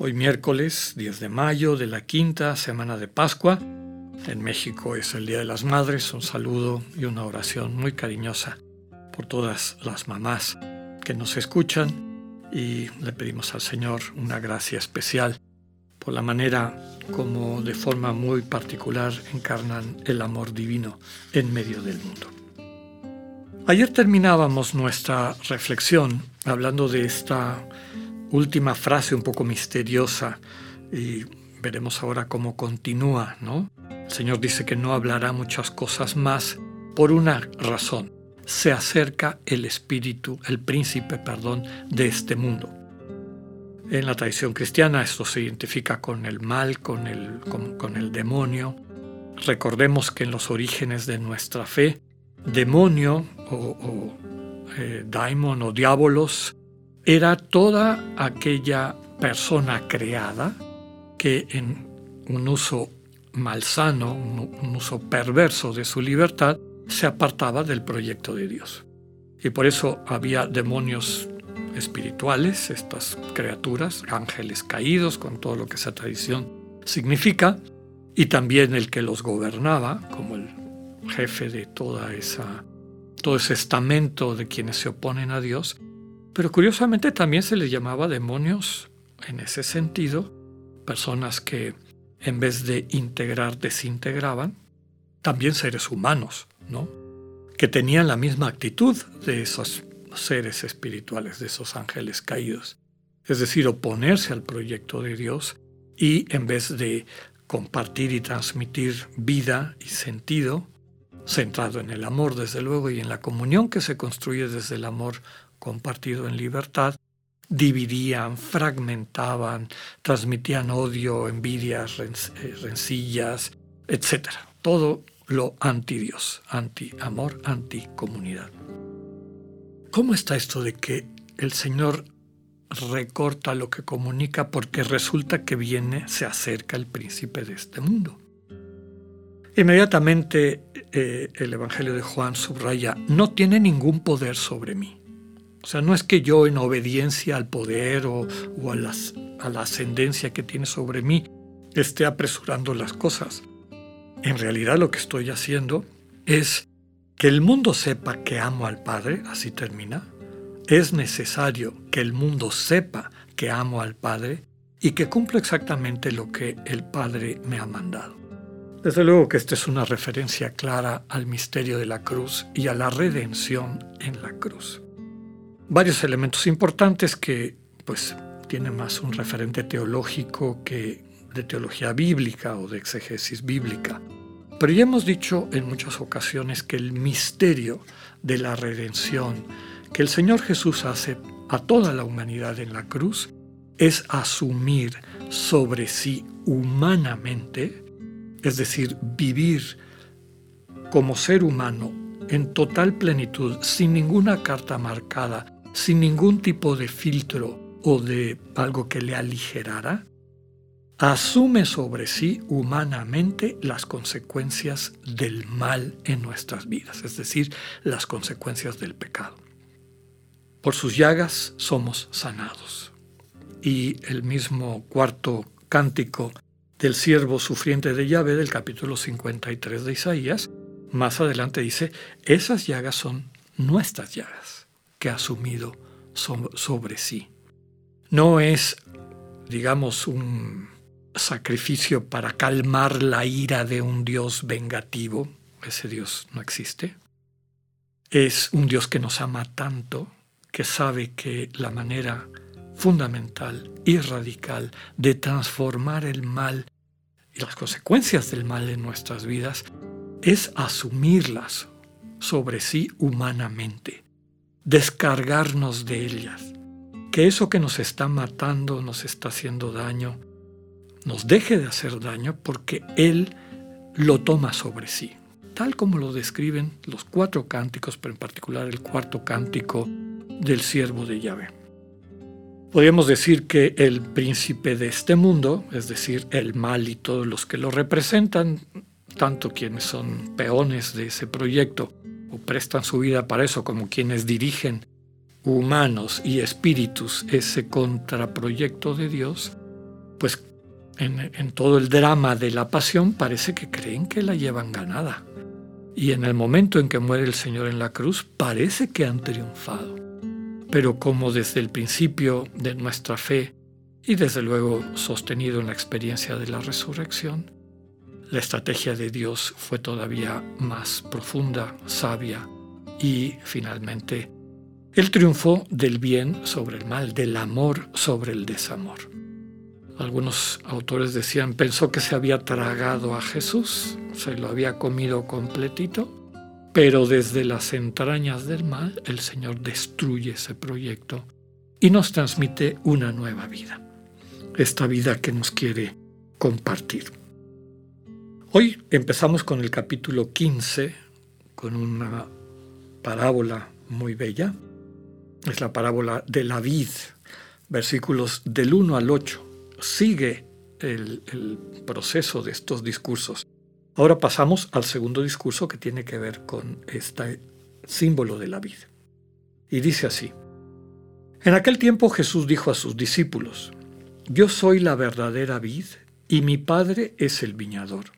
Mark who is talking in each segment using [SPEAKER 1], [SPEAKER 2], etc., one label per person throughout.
[SPEAKER 1] Hoy miércoles 10 de mayo de la quinta semana de Pascua. En México es el Día de las Madres. Un saludo y una oración muy cariñosa por todas las mamás que nos escuchan y le pedimos al Señor una gracia especial por la manera como de forma muy particular encarnan el amor divino en medio del mundo. Ayer terminábamos nuestra reflexión hablando de esta última frase un poco misteriosa y veremos ahora cómo continúa, ¿no? El Señor dice que no hablará muchas cosas más por una razón. Se acerca el espíritu, el príncipe, perdón, de este mundo. En la tradición cristiana esto se identifica con el mal, con el, con, el demonio. Recordemos que en los orígenes de nuestra fe, demonio o, eh, daimon o diabolos era toda aquella persona creada que en un uso malsano, un, uso perverso de su libertad, se apartaba del proyecto de Dios. Y por eso había demonios espirituales, estas criaturas, ángeles caídos, con todo lo que esa tradición significa, y también el que los gobernaba, como el jefe de toda esa, todo ese estamento de quienes se oponen a Dios, pero curiosamente también se les llamaba demonios en ese sentido, personas que en vez de integrar desintegraban, también seres humanos, ¿no? Que tenían la misma actitud de esos seres espirituales, de esos ángeles caídos. Es decir, oponerse al proyecto de Dios y en vez de compartir y transmitir vida y sentido, centrado en el amor desde luego y en la comunión que se construye desde el amor compartido en libertad, dividían, fragmentaban, transmitían odio, envidias, eh, rencillas, etc. Todo lo anti-Dios, anti-amor, anti-comunidad. ¿Cómo está esto de que el Señor recorta lo que comunica porque resulta que viene, se acerca el príncipe de este mundo? Inmediatamente eh, el Evangelio de Juan subraya, no tiene ningún poder sobre mí. O sea, no es que yo en obediencia al poder o, a, a la ascendencia que tiene sobre mí esté apresurando las cosas. En realidad lo que estoy haciendo es que el mundo sepa que amo al Padre, así termina. Es necesario que el mundo sepa que amo al Padre y que cumplo exactamente lo que el Padre me ha mandado. Desde luego que esta es una referencia clara al misterio de la cruz y a la redención en la cruz varios elementos importantes que pues tienen más un referente teológico que de teología bíblica o de exegesis bíblica. Pero ya hemos dicho en muchas ocasiones que el misterio de la redención que el Señor Jesús hace a toda la humanidad en la cruz es asumir sobre sí humanamente, es decir, vivir como ser humano en total plenitud, sin ninguna carta marcada, sin ningún tipo de filtro o de algo que le aligerara, asume sobre sí humanamente las consecuencias del mal en nuestras vidas, es decir, las consecuencias del pecado. Por sus llagas somos sanados. Y el mismo cuarto cántico del siervo sufriente de Yahvé del capítulo 53 de Isaías, más adelante dice, esas llagas son nuestras llagas que ha asumido sobre sí. No es, digamos, un sacrificio para calmar la ira de un Dios vengativo, ese Dios no existe. Es un Dios que nos ama tanto que sabe que la manera fundamental y radical de transformar el mal y las consecuencias del mal en nuestras vidas es asumirlas sobre sí humanamente descargarnos de ellas. Que eso que nos está matando, nos está haciendo daño, nos deje de hacer daño porque Él lo toma sobre sí, tal como lo describen los cuatro cánticos, pero en particular el cuarto cántico del siervo de Yahvé. Podríamos decir que el príncipe de este mundo, es decir, el mal y todos los que lo representan, tanto quienes son peones de ese proyecto o prestan su vida para eso, como quienes dirigen humanos y espíritus ese contraproyecto de Dios, pues en, todo el drama de la pasión parece que creen que la llevan ganada. Y en el momento en que muere el Señor en la cruz, parece que han triunfado pero como desde el principio de nuestra fe y desde luego sostenido en la experiencia de la resurrección, la estrategia de Dios fue todavía más profunda, sabia y finalmente el triunfo del bien sobre el mal, del amor sobre el desamor. Algunos autores decían, pensó que se había tragado a Jesús, se lo había comido completito, pero desde las entrañas del mal, el Señor destruye ese proyecto y nos transmite una nueva vida, esta vida que nos quiere compartir. Hoy empezamos con el capítulo 15, con una parábola muy bella. Es la parábola de la vid, versículos del 1 al 8. Sigue el, el proceso de estos discursos. Ahora pasamos al segundo discurso que tiene que ver con este símbolo de la vida. Y dice así, en aquel tiempo Jesús dijo a sus discípulos, Yo soy la verdadera vid y mi Padre es el viñador.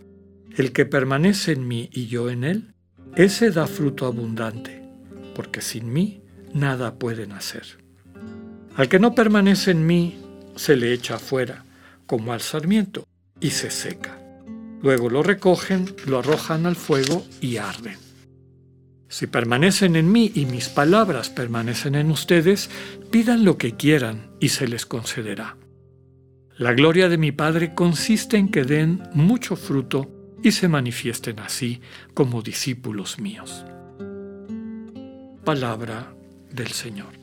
[SPEAKER 1] El que permanece en mí y yo en él, ese da fruto abundante, porque sin mí nada pueden hacer. Al que no permanece en mí, se le echa afuera, como al sarmiento, y se seca. Luego lo recogen, lo arrojan al fuego y arden. Si permanecen en mí y mis palabras permanecen en ustedes, pidan lo que quieran y se les concederá. La gloria de mi Padre consiste en que den mucho fruto y se manifiesten así como discípulos míos. Palabra del Señor.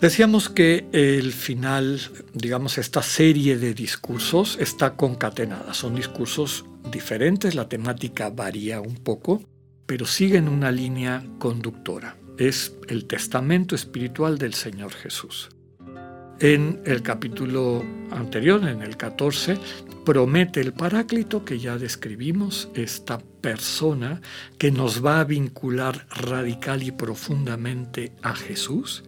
[SPEAKER 1] Decíamos que el final, digamos, esta serie de discursos está concatenada. Son discursos diferentes, la temática varía un poco, pero siguen una línea conductora. Es el testamento espiritual del Señor Jesús. En el capítulo anterior, en el 14, promete el Paráclito que ya describimos, esta persona que nos va a vincular radical y profundamente a Jesús.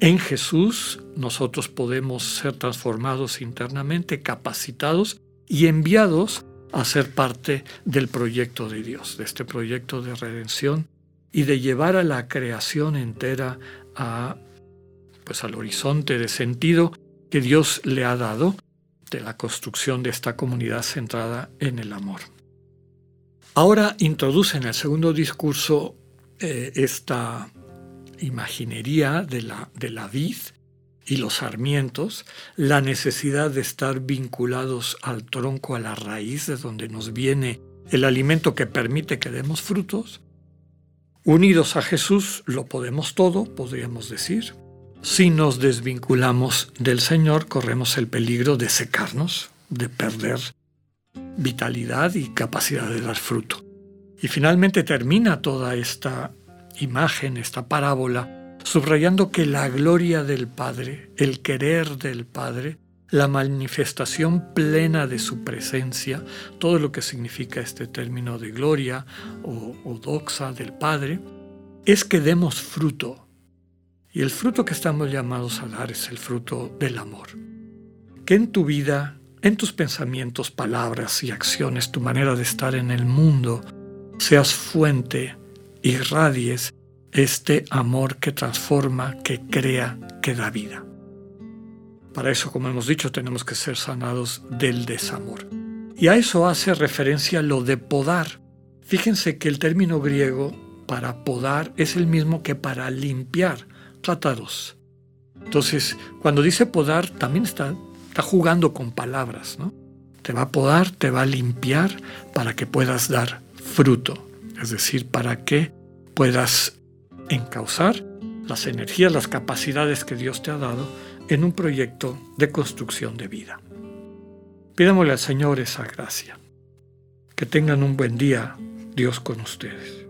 [SPEAKER 1] En Jesús nosotros podemos ser transformados internamente, capacitados y enviados a ser parte del proyecto de Dios, de este proyecto de redención y de llevar a la creación entera a pues al horizonte de sentido que Dios le ha dado de la construcción de esta comunidad centrada en el amor. Ahora introduce en el segundo discurso eh, esta imaginería de la, de la vid y los sarmientos, la necesidad de estar vinculados al tronco, a la raíz de donde nos viene el alimento que permite que demos frutos. Unidos a Jesús lo podemos todo, podríamos decir. Si nos desvinculamos del Señor, corremos el peligro de secarnos, de perder vitalidad y capacidad de dar fruto. Y finalmente termina toda esta imagen, esta parábola, subrayando que la gloria del Padre, el querer del Padre, la manifestación plena de su presencia, todo lo que significa este término de gloria o, doxa del Padre, es que demos fruto. Y el fruto que estamos llamados a dar es el fruto del amor. Que en tu vida, en tus pensamientos, palabras y acciones, tu manera de estar en el mundo, seas fuente irradies este amor que transforma, que crea, que da vida. Para eso, como hemos dicho, tenemos que ser sanados del desamor. Y a eso hace referencia lo de podar. Fíjense que el término griego para podar es el mismo que para limpiar, tratados. Entonces, cuando dice podar, también está, está jugando con palabras, ¿no? Te va a podar, te va a limpiar para que puedas dar fruto, es decir, para que puedas encauzar las energías, las capacidades que Dios te ha dado en un proyecto de construcción de vida. Pidámosle al Señor esa gracia. Que tengan un buen día, Dios con ustedes.